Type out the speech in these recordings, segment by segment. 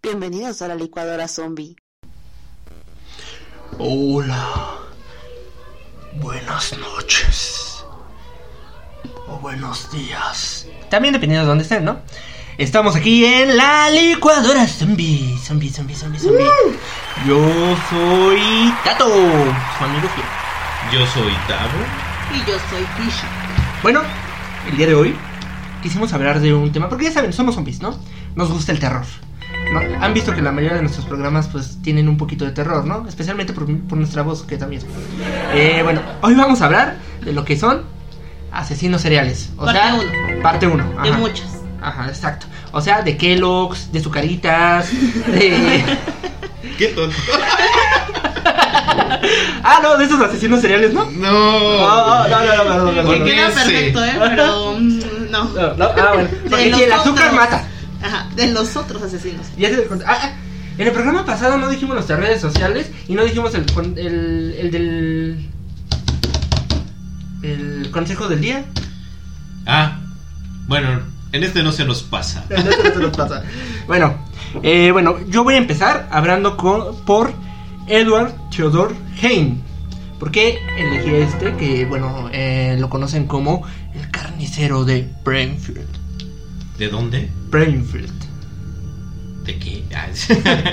Bienvenidos a la licuadora zombie. Hola. Buenas noches. O buenos días. También dependiendo de dónde estén, ¿no? Estamos aquí en la licuadora zombie. Zombie, zombie, zombie, zombie. Yo soy Tato, su amigo fiel. Yo soy Tavo. Y yo soy Tisha. Bueno, el día de hoy quisimos hablar de un tema, porque ya saben, somos zombies, ¿no? Nos gusta el terror. ¿no? Han visto que la mayoría de nuestros programas pues tienen un poquito de terror, ¿no? Especialmente por, por nuestra voz, que también. Eh, bueno, hoy vamos a hablar de lo que son asesinos seriales. O Parte sea, uno. parte uno. De ajá. muchos. Ajá, exacto. O sea, de Kellogg's, de Zucaritas, de... Qué tonto. ah, no, de esos asesinos seriales, ¿no? No. No, no, no, no, no, no, no, ¿Por no. qué? Queda perfecto, ¿eh? Pero mm, no. No, no, ah, bueno. De Porque si el azúcar mata. Ajá, de los otros asesinos. Ya se ah, ah, en el programa pasado no dijimos nuestras redes sociales y no dijimos el, con- el, el del. El consejo del día. Ah, bueno, en este no se nos pasa. No se- no se nos pasa. Bueno, eh, bueno, yo voy a empezar hablando con, por Edward Theodore Hein. ¿Por qué elegí este? Que, bueno, eh, lo conocen como el carnicero de Brainfield. ¿De dónde? Brainfield. ¿De qué? Ah,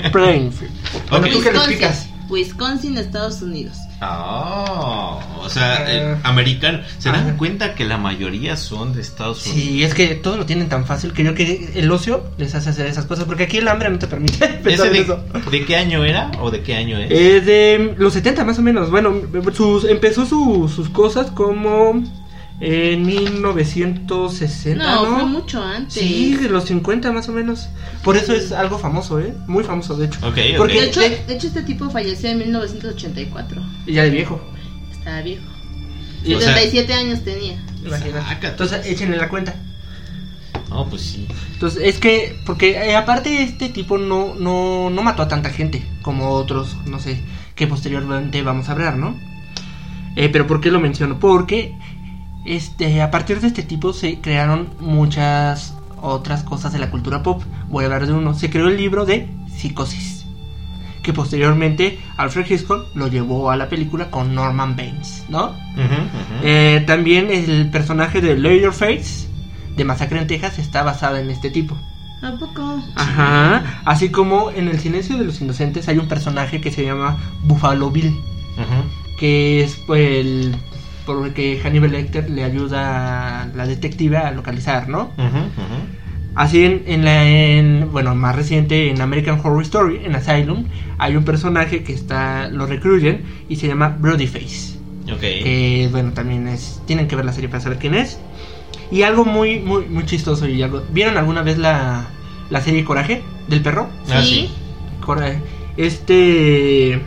Brainfield. Bueno, Ok. ¿tú qué le Wisconsin. explicas? Wisconsin, Estados Unidos. Ah, o sea, Eh, eh, americano. ¿Se dan ajá. cuenta que la mayoría son de Estados Unidos? Sí, es que todo lo tienen tan fácil que yo que el ocio les hace hacer esas cosas. Porque aquí el hambre no te permite pensar ¿Ese en de, eso. de qué año era o de qué año es? Es de los 70 más o menos. Bueno, sus, empezó su- sus cosas como en 1960, No, ¿no? fue mucho antes. Sí, de los 50 más o menos. Por eso es algo famoso, ¿eh? Muy famoso, de hecho. Porque- De hecho, de- de hecho, este tipo falleció en 1984. Ya de viejo. Estaba viejo. Y- O sea- 77 años tenía. Imagínate. Entonces échenle la cuenta. No, pues sí. Entonces, es que, porque eh, aparte este tipo no, no, no mató a tanta gente como otros, no sé, que posteriormente vamos a hablar, ¿no? Eh, pero ¿por qué lo menciono? Porque este, a partir de este tipo se crearon muchas otras cosas de la cultura pop. Voy a hablar de uno. Se creó el libro de Psicosis, que posteriormente Alfred Hitchcock lo llevó a la película con Norman Baines, ¿no? Eh, también el personaje de Leatherface de Masacre en Texas está basado en este tipo. ¿A poco? Ajá. Así como en El silencio de los inocentes hay un personaje que se llama Buffalo Bill, Ujú. que es pues, el porque Hannibal Lecter le ayuda a la detective a localizar, ¿no? Así en, en la en, bueno, más reciente en American Horror Story, en Asylum, hay un personaje que está lo recluyen y se llama Brodyface. Ok. que bueno también es tienen que ver la serie para saber quién es y algo muy muy muy chistoso y algo vieron alguna vez la la serie Coraje del perro Ah, Sí. sí. Coraje este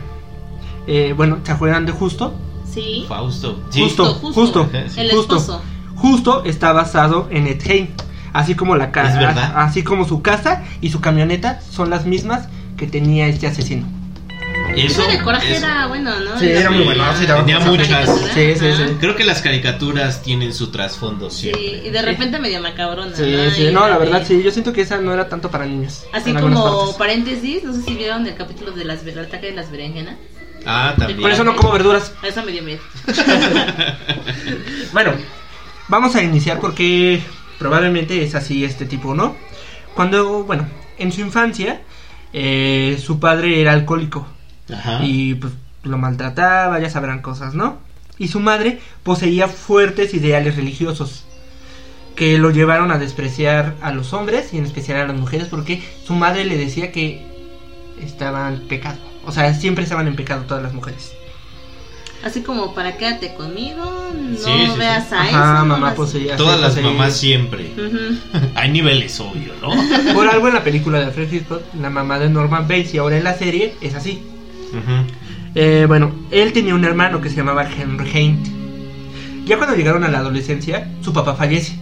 eh, bueno se acuerdan de justo Sí. Fausto. Sí. justo Justo, justo sí. El justo esposo. justo está basado en Ed Gein así como la Es casa verdad. así como su casa y su camioneta son las mismas que tenía este asesino Eso, de coraje eso. era bueno, ¿no? Sí, era muy bueno, sí, Tenía mucha muchas. Sí, sí, sí. Creo que las caricaturas tienen su trasfondo Sí, siempre. y de repente medio macabrona. sí ¿no? sí Y no la de- verdad sí yo siento que esa no era tanto para niños Así como paréntesis, no sé si vieron el capítulo de las el ataque de las berenjenas. Ah, también. Por eso no como verduras. A Eso me dio miedo. Bueno, vamos a iniciar porque probablemente es así este tipo, ¿no? Cuando, bueno, en su infancia, eh, su padre era alcohólico Ajá. y pues lo maltrataba, ya sabrán cosas, ¿no? Y su madre poseía fuertes ideales religiosos que lo llevaron a despreciar a los hombres y en especial a las mujeres porque su madre le decía que estaban en pecado. O sea, siempre estaban en pecado todas las mujeres. Así como para quédate conmigo, no Sí, sí, sí. veas a Ajá, eso. mamá poseía. Todas las poseía. mamás siempre. Ujú. Hay niveles, obvio, ¿no? Por algo en la película de Alfred Hitchcock, la mamá de Norman Bates y ahora en la serie es así. Eh, bueno, él tenía un hermano que se llamaba Henry Haint. Ya cuando llegaron a la adolescencia, su papá fallece.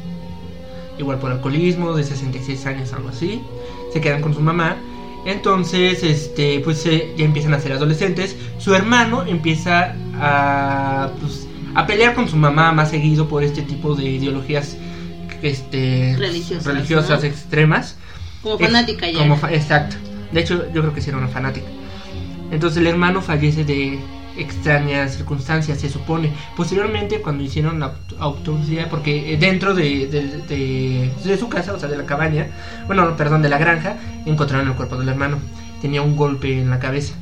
Igual por alcoholismo, de 66 años, algo así. Se quedan con su mamá. Entonces, este, pues eh, ya empiezan a ser adolescentes. Su hermano empieza a, pues, a pelear con su mamá más seguido por este tipo de ideologías este, Religiosas, religiosas ¿no? extremas. Como fanática ya. como fa- exacto. De hecho, yo creo que sí era una fanática. Entonces el hermano fallece de extrañas circunstancias, se supone. Posteriormente, cuando hicieron la aut- autopsia, porque eh, dentro de, de- de- de su casa, o sea, de la cabaña, bueno, no, perdón, de la granja, encontraron el cuerpo del hermano. Tenía un golpe en la cabeza.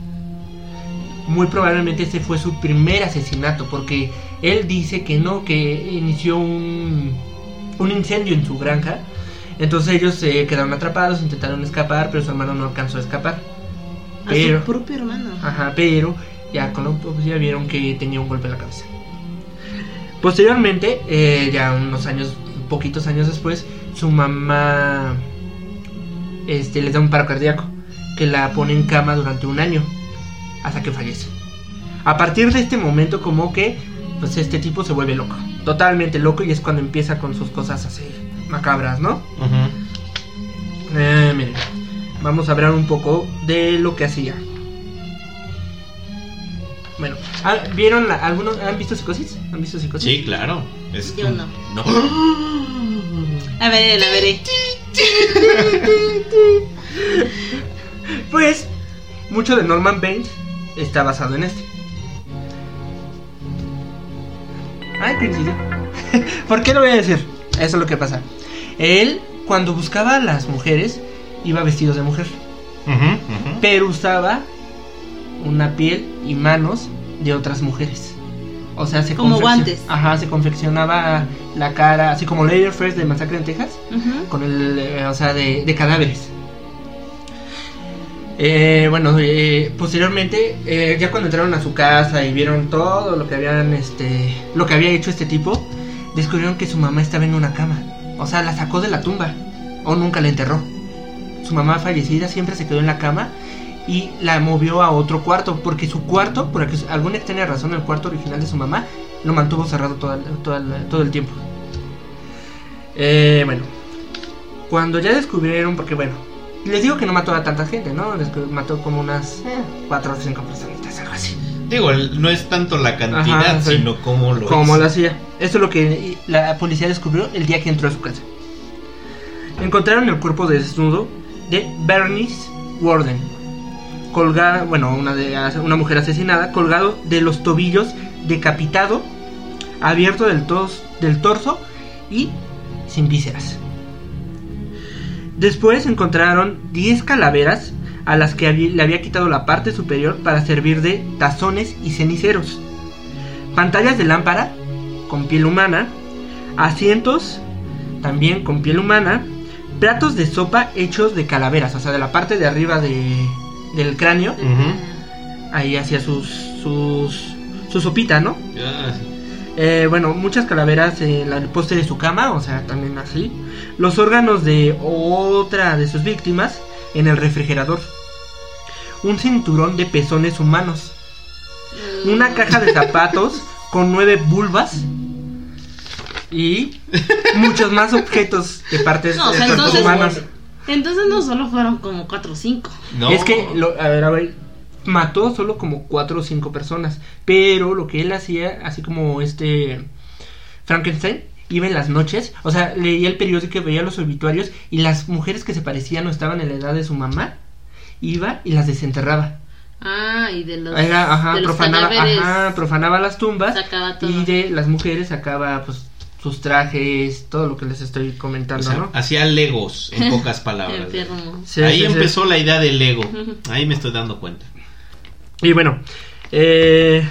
Muy probablemente ese fue su primer asesinato, porque él dice que no, que inició un, un incendio en su granja. Entonces ellos se quedaron atrapados, intentaron escapar, pero su hermano no alcanzó a escapar. A su propio hermano. ajá, pero ya con la autopsia vieron que tenía un golpe en la cabeza. Posteriormente, eh, ya unos años, poquitos años después, su mamá este, les da un paro cardíaco que la pone en cama durante un año hasta que fallece. A partir de este momento, como que pues este tipo se vuelve loco, totalmente loco y es cuando empieza con sus cosas así macabras, ¿no? Eh, miren, vamos a hablar un poco de lo que hacía. Bueno, ah, ¿vieron la- algunos han visto psicosis? ¿Han visto psicosis? Sí, claro. Es Yo un- no. No. A ver, la veré. Pues mucho de Norman Bates está basado en este. Ay, coincidió. ¿Por qué lo voy a decir? Eso es lo que pasa. Él, cuando buscaba a las mujeres, iba vestido de mujer. Pero usaba una piel y manos de otras mujeres. O sea, se Como guantes. Ajá, se confeccionaba la cara, así como First de Masacre en Texas, con el, eh, o sea, de, de cadáveres. Eh, bueno, eh, posteriormente, eh, ya cuando entraron a su casa y vieron todo lo que habían, este, lo que había hecho este tipo, descubrieron que su mamá estaba en una cama. O sea, la sacó de la tumba o nunca la enterró. Su mamá fallecida siempre se quedó en la cama y la movió a otro cuarto porque su cuarto, por alguna extraña razón, el cuarto original de su mamá lo mantuvo cerrado todo el, todo el- todo el tiempo. Eh, bueno, cuando ya descubrieron, porque bueno, les digo que no mató a tanta gente, ¿no? Descu- mató como unas eh, cuatro o cinco personitas, algo así. Digo, no es tanto la cantidad, Ajá, sí. sino cómo lo Como hizo. lo hacía. Eso es lo que la policía descubrió el día que entró a su casa. Encontraron el cuerpo desnudo de Bernice Warden, colgada, bueno, una, de, una mujer asesinada, colgado de los tobillos, decapitado, abierto del, tos- del torso y sin vísceras. Después encontraron 10 calaveras a las que le había quitado la parte superior para servir de tazones y ceniceros pantallas de lámpara con piel humana, asientos también con piel humana, platos de sopa hechos de calaveras, o sea, de la parte de arriba de, del cráneo, ahí hacía sus, sus, su sopita, ¿no? Ya, Eh, bueno, muchas calaveras en la- el poste de su cama, o sea, también así. Los órganos de otra de sus víctimas en el refrigerador. Un cinturón de pezones humanos. Una caja de zapatos con nueve vulvas. Y muchos más objetos de partes No, o de sea, entonces- humanos. Entonces no solo fueron como 4 o 5. No. Es que, lo- a ver, a ver, mató solo como cuatro o cinco personas. Pero lo que él hacía, así como este Frankenstein, iba en las noches, o sea, leía el periódico, veía los obituarios y las mujeres que se parecían o estaban en la edad de su mamá, iba y las desenterraba. Ah, y de los, Era, ajá, de los profanaba, cadáveres ajá, profanaba las tumbas sacaba todo. y de las mujeres sacaba pues sus trajes, todo lo que les estoy O comentando, sea, ¿no? hacía legos, en pocas palabras. Sí, Ahí sí, sí. empezó la idea del Lego. Ahí me estoy dando cuenta. Y bueno, eh,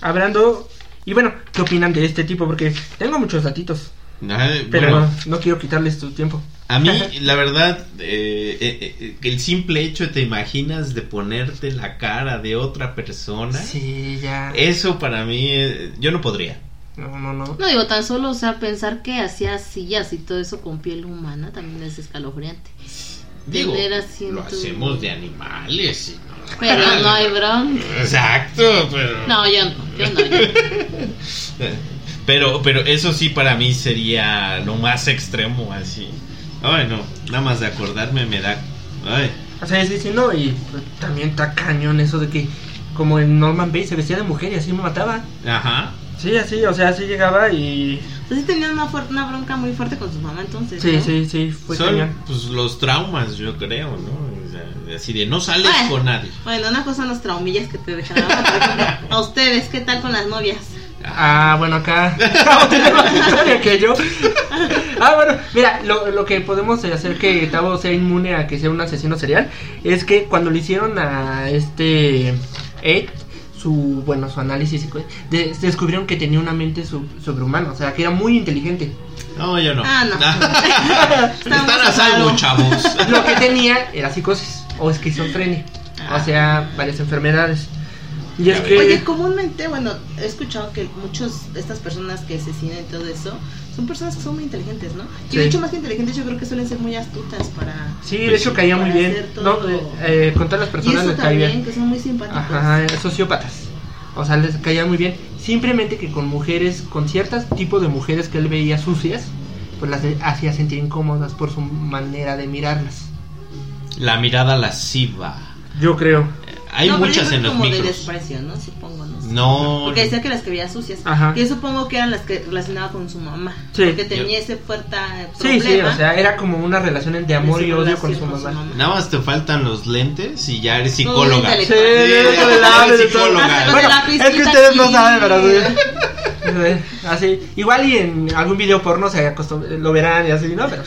hablando. Y bueno, ¿qué opinan de este tipo? Porque tengo muchos datitos. Ay, Pero bueno, no, no quiero quitarles tu tiempo. a mí, la verdad, eh, eh, eh, el simple hecho, ¿te imaginas de ponerte la cara de otra persona? Sí, ya. Eso para mí, eh, yo no podría. No, no, no. No digo, tan solo, o sea, pensar que hacía sillas y todo eso con piel humana también es escalofriante. Digo, Tener así en lo hacemos de animales. y no- Pero no hay bronca. Exacto, pero... No, yo no, yo no, yo no. Pero, pero eso sí para mí sería lo más extremo, así. Ay, no, nada más de acordarme me da... Ay, O sea, sí, sí, no. Y pues, también está cañón eso de que, como en Norman Bates, se vestía de mujer y así me mataba. ajá. Sí, así, o sea, así llegaba y. Entonces tenía una, fuer- una bronca muy fuerte con su mamá entonces. Sí, ¿no? sí, sí, fue Son cañón. pues los traumas, yo creo, ¿no? O sea, así de no sales Bueno. con nadie. Bueno, una cosa son los traumillas que te dejan. A ustedes, ¿qué tal con las novias? Ah, bueno, acá. Tiene más historia que yo. Ah, bueno, mira, lo, lo que podemos hacer que Tavo sea inmune a que sea un asesino serial es que cuando le hicieron a este Ed su bueno su análisis y de- descubrieron que tenía una mente sub- sobrehumana, o sea, que era muy inteligente. No, yo no. Ah, no. Están a salvo, chavos. Lo que tenía era psicosis o esquizofrenia, o sea, varias enfermedades. Y es que Oye, comúnmente, bueno, he escuchado que muchos de estas personas que asesinan y todo eso son personas que son muy inteligentes, ¿no? Y Sí. de hecho, más que inteligentes, yo creo que suelen ser muy astutas para. sí, de hecho caía muy bien. hacer No, todo. eh, eh, con todas las Y personas eso les caía también, que son muy simpáticos. Ajá, sociópatas. O sea, les caía muy bien. Simplemente que con mujeres, con ciertos tipos de mujeres que él veía sucias, pues las hacía sentir incómodas por su manera de mirarlas. La mirada lasciva. Yo creo. Hay No, muchas en los como de micros. desprecio, ¿no? Supongo, no sé. No. Porque decía que las que veía sucias. Ajá. Yo supongo que eran las que relacionaba con su mamá. Sí. Porque tenía ese fuerte Sí, problema. sí, o sea, era como una relación de amor de y odio con su mamá. Nada más te faltan los lentes y ya eres psicóloga. Sí, de- de- de eres de psicóloga. Bueno, es que ustedes no saben, pero. Así, igual y en algún video porno se acostum- lo verán y así, ¿no? Pero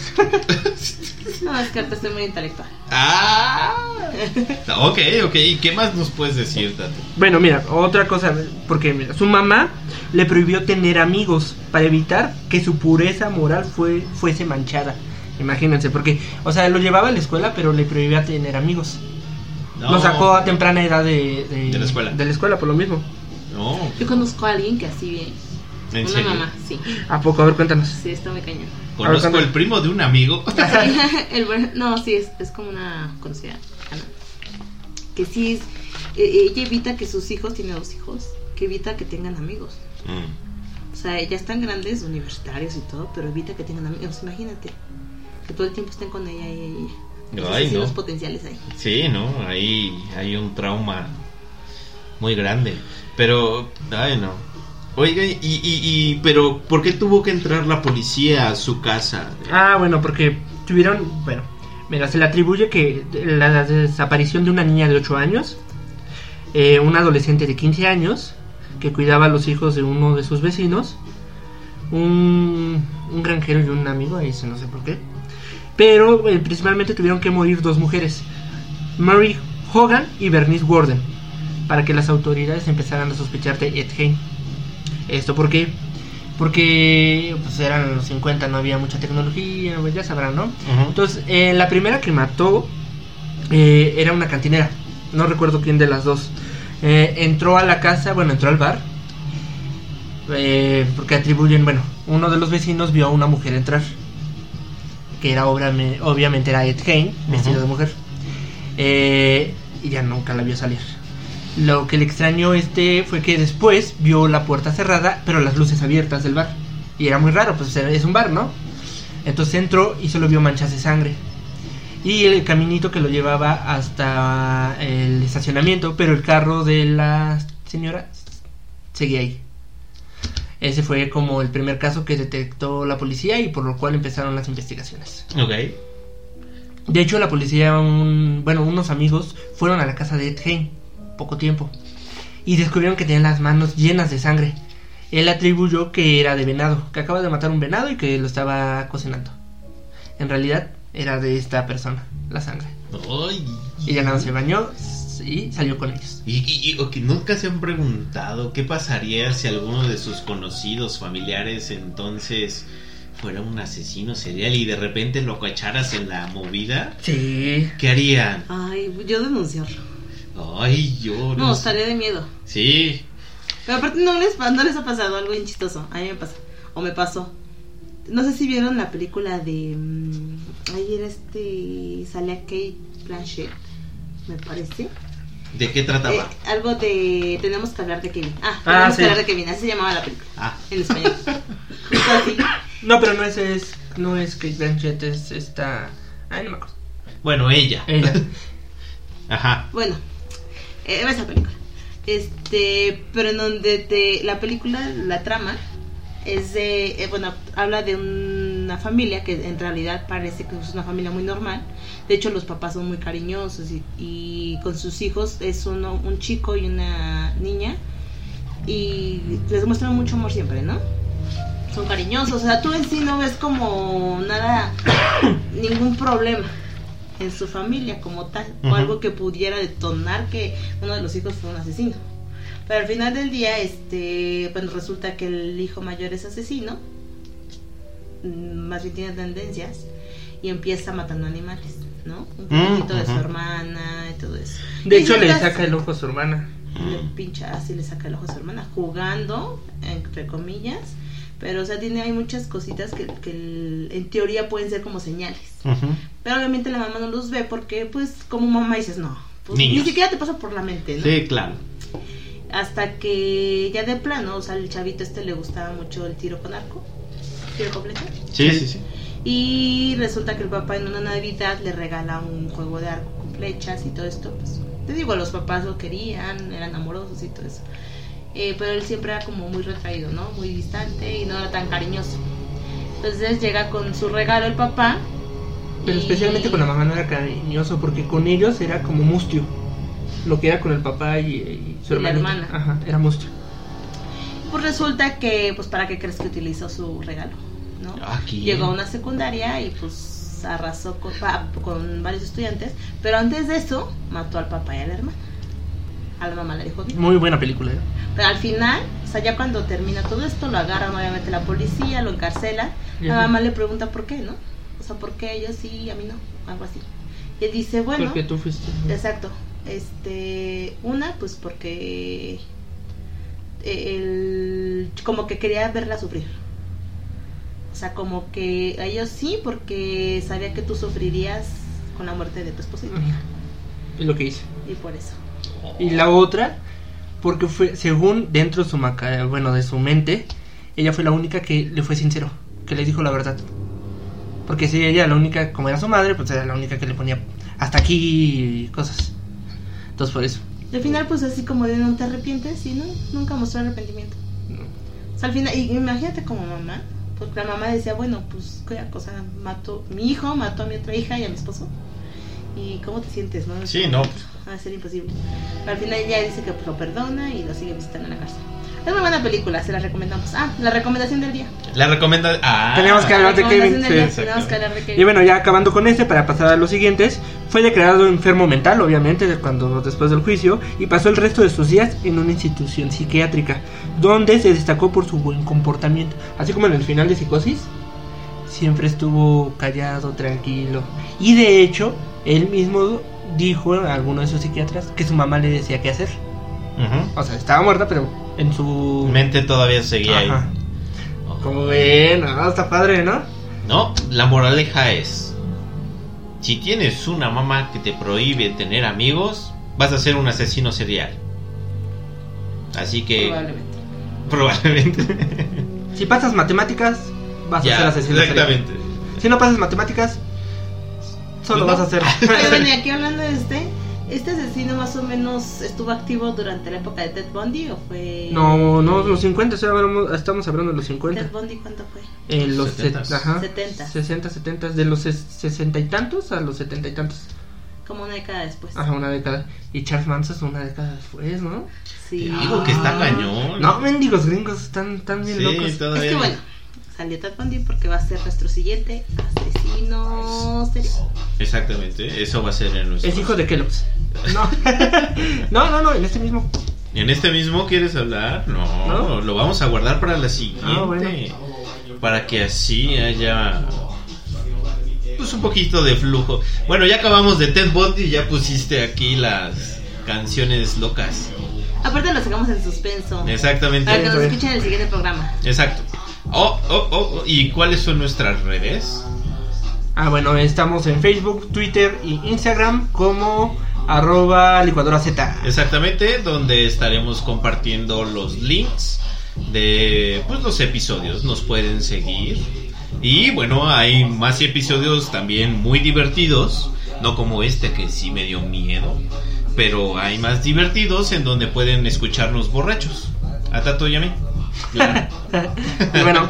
No, es que ahorita estoy muy intelectual. Ah. Ok, ok. ¿Y qué más nos puedes decir, Tato? Bueno, mira, otra cosa, porque mira, su mamá le prohibió tener amigos para evitar que su pureza moral fue, fuese manchada. Imagínense, porque, o sea, lo llevaba a la escuela, pero le prohibía tener amigos. No. Lo sacó a temprana edad de, de, De la escuela. De la escuela, por lo mismo. No. Yo conozco a alguien que así. ¿En Una serio? mamá, sí. ¿A poco? A ver, cuéntanos. Sí, está muy cañón. Conozco Ahora, el primo de un amigo. El no, sí, es, es como una conocida. Ana. Que sí, es, eh, ella evita que sus hijos, tiene dos hijos, que evita que tengan amigos. Mm. O sea, ya están grandes, universitarios y todo, pero evita que tengan amigos. Imagínate, que todo el tiempo estén con ella y ella. Ay, no. potenciales ahí. Sí, ¿no? Ahí hay un trauma muy grande. Pero, ay, no. Oiga, y, y, y, pero, ¿por qué tuvo que entrar la policía a su casa? Ah, bueno, porque tuvieron, bueno, mira, se le atribuye que la desaparición de una niña de 8 años, eh, un adolescente de 15 años, que cuidaba a los hijos de uno de sus vecinos, un, un granjero y un amigo, ahí sí no sé por qué, pero eh, principalmente tuvieron que morir dos mujeres, Mary Hogan y Bernice Warden, para que las autoridades empezaran a sospechar de Ed Gein. ¿Esto por qué? Porque pues eran los 50, no había mucha tecnología, pues, ya sabrán, ¿no? Entonces, eh, la primera que mató eh, era una cantinera, no recuerdo quién de las dos. Eh, entró a la casa, bueno, entró al bar, eh, porque atribuyen, bueno, uno de los vecinos vio a una mujer entrar, que era obviamente, obviamente era Ed Gein, vestido de mujer, y ya nunca la vio salir. Lo que le extrañó este fue que después vio la puerta cerrada, pero las luces abiertas del bar. Y era muy raro, pues es un bar, ¿no? Entonces entró y solo vio manchas de sangre. Y el caminito que lo llevaba hasta el estacionamiento, pero el carro de la señora seguía ahí. Ese fue como el primer caso que detectó la policía y por lo cual empezaron las investigaciones. Ok. De hecho, la policía, un- bueno, unos amigos fueron a la casa de Ed Gein poco tiempo y descubrieron que tenía las manos llenas de sangre. Él atribuyó que era de venado, que acaba de matar un venado y que lo estaba cocinando. En realidad era de esta persona, la sangre. Ay. Y ya nada, se bañó y salió con ellos. Y, y, y, ok, nunca se han preguntado qué pasaría si alguno de sus conocidos familiares entonces fuera un asesino serial y de repente lo cacharas en la movida, Sí. ¿qué harían? Ay, yo denunciarlo. Ay, yo No, estaría de miedo. Sí, Pero aparte no les, no les ha pasado algo bien chistoso. A mí me pasa. O me pasó. No sé si vieron la película de... mm, Ayer este... Salía Kate Blanchett, me parece. ¿de qué trataba? Eh, algo de... Tenemos que hablar de Kevin. Ah, Ah, tenemos sí. que hablar de Kevin. Así se llamaba la película. Ah, En español. Justo así. No, pero no es, es no es Kate Blanchett, es esta... Ay, no me acuerdo. bueno, ella. Ella. Ajá. Bueno, eh, esa película. Este, pero en donde te, la película, la trama, es de, eh, bueno, habla de una familia que en realidad parece que es una familia muy normal. De hecho, los papás son muy cariñosos y, y con sus hijos es uno, un chico y una niña. Y les muestran mucho amor siempre, ¿no? Son cariñosos, o sea, tú en sí no ves como nada, ningún problema en su familia como tal, o Ujú. algo que pudiera detonar que uno de los hijos fue un asesino. Pero al final del día, este, bueno, resulta que el hijo mayor es asesino, mm, más bien tiene tendencias, y empieza matando animales, ¿no? Un Mm, poquito de su ujú. hermana y todo eso. De Y hecho, le saca el ojo a su hermana. le pincha así le saca el ojo a su hermana jugando entre comillas pero o sea tiene hay muchas cositas que, que el- en teoría pueden ser como señales Ujú. Pero obviamente la mamá no los ve porque pues como mamá dices no pues, ni siquiera te pasa por la mente ¿no? Sí, claro. hasta que ya de plano o sea el chavito este le gustaba mucho el tiro con arco tiro con flecha Sí, sí, sí. y resulta que el papá en una navidad le regala un juego de arco con flechas y todo esto. Pues, te digo, los papás lo querían, eran amorosos y todo eso. Eh, pero él siempre era como muy retraído, ¿no? Muy distante y no era tan cariñoso. Entonces llega con su regalo el papá. Pero especialmente con la mamá no era cariñoso, porque con ellos era como mustio. Lo que era con el papá y, y su Y la hermana. Ajá, era mustio. Pues resulta que, pues, ¿para qué crees que utilizó su regalo? ¿No? Aquí. Llegó a una secundaria y pues arrasó con, pa- con varios estudiantes, pero antes de eso mató al papá y a la hermana. A la mamá le dijo bien. Muy buena película. ¿eh? Pero al final, o sea, ya cuando termina todo esto, lo agarran obviamente la policía, lo encarcela. Y La mamá le pregunta por qué, ¿no? O sea, ¿por qué ellos sí y a mí no? Algo así. Y él dice, bueno, Porque tú fuiste. exacto. Este, una, pues porque él como que quería verla sufrir. O sea, como que a ellos sí, porque sabía que tú sufrirías con la muerte de tu esposa y tu hija. Es lo que hice. Y por eso. Y la otra, porque fue, según dentro de su maca, bueno, de su mente, ella fue la única que le fue sincero, que le dijo la verdad. Porque si ella la única, como era su madre, pues era la única que le ponía hasta aquí y cosas. Entonces por eso. Y al final, pues así como de no te arrepientes, y no, nunca mostró arrepentimiento. O sea, al final, y imagínate como mamá, porque la mamá decía, bueno, pues qué cosa, mató, mi hijo mató a mi otra hija y a mi esposo. ¿Y cómo te sientes, no? Es Sí, no. Va a ser imposible. Pero al final ella dice que pues, lo perdona y lo sigue visitando en la cárcel. Es muy buena película, se la recomendamos. Ah, la recomendación del día. La recomienda. Ah, Tenemos que hablar de Recomendación Kevin. del sí. día, sí, Tenemos que hablar de Kevin. Y bueno, ya acabando con este, para pasar a los siguientes, fue declarado enfermo mental, obviamente, cuando después del juicio, y pasó el resto de sus días en una institución psiquiátrica, donde se destacó por su buen comportamiento. Así como en el final de Psicosis, siempre estuvo callado, tranquilo. Y de hecho, él mismo dijo a alguno de sus psiquiatras que su mamá le decía qué hacer. O sea, estaba muerta, pero en su... Mente todavía seguía ahí. Ajá. Como ven, ah, está padre, ¿no? No, la moraleja es: si tienes una mamá que te prohíbe tener amigos, vas a ser un asesino serial. Así que. Probablemente. Probablemente. Si pasas matemáticas, vas a ser asesino serial. exactamente. Si no pasas matemáticas, solo no. vas a ser. Oye, bueno, y aquí hablando de este, ¿este asesino más o menos estuvo activo durante la época de Ted Bundy o fue...? no, no, los 50, o sea, hablamos- estamos hablando de los 50. ¿Ted Bundy cuánto fue? En los Setentas. set- ajá, 70. 60, 70, de los ses- sesenta y tantos a los setenta y tantos. Como una década después. Ajá, una década. Y Charles Manson es una década después, ¿no? Sí. Te digo que está cañón. No, mendigos gringos están tan bien Sí, locos. todavía. Es que bueno, salió Ted Bundy porque va a ser nuestro siguiente asesino serial. Exactamente, eso va a ser en nuestro. Es hijo de Kellogg's. No. no, no, no, en este mismo. ¿En este mismo quieres hablar? No, ¿No? lo vamos a guardar para la siguiente. Ah, bueno. para que así haya pues un poquito de flujo. Bueno, ya acabamos de Ted Bundy y ya pusiste aquí las canciones locas. Aparte lo sacamos en suspenso. Exactamente. Para que nos escuchen en el siguiente programa. Exacto. Oh, oh, oh, oh, ¿y cuáles son nuestras redes? Ah, bueno, estamos en Facebook, Twitter y Instagram como arroba licuadora Z. Exactamente, donde estaremos compartiendo los links de pues, los episodios. Nos pueden seguir. Y bueno, hay más episodios también muy divertidos. No como este que sí me dio miedo. Pero hay más divertidos en donde pueden escucharnos borrachos. A Tato y a mí. Y bueno,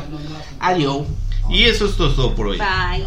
adiós. Y eso es todo por hoy. Bye.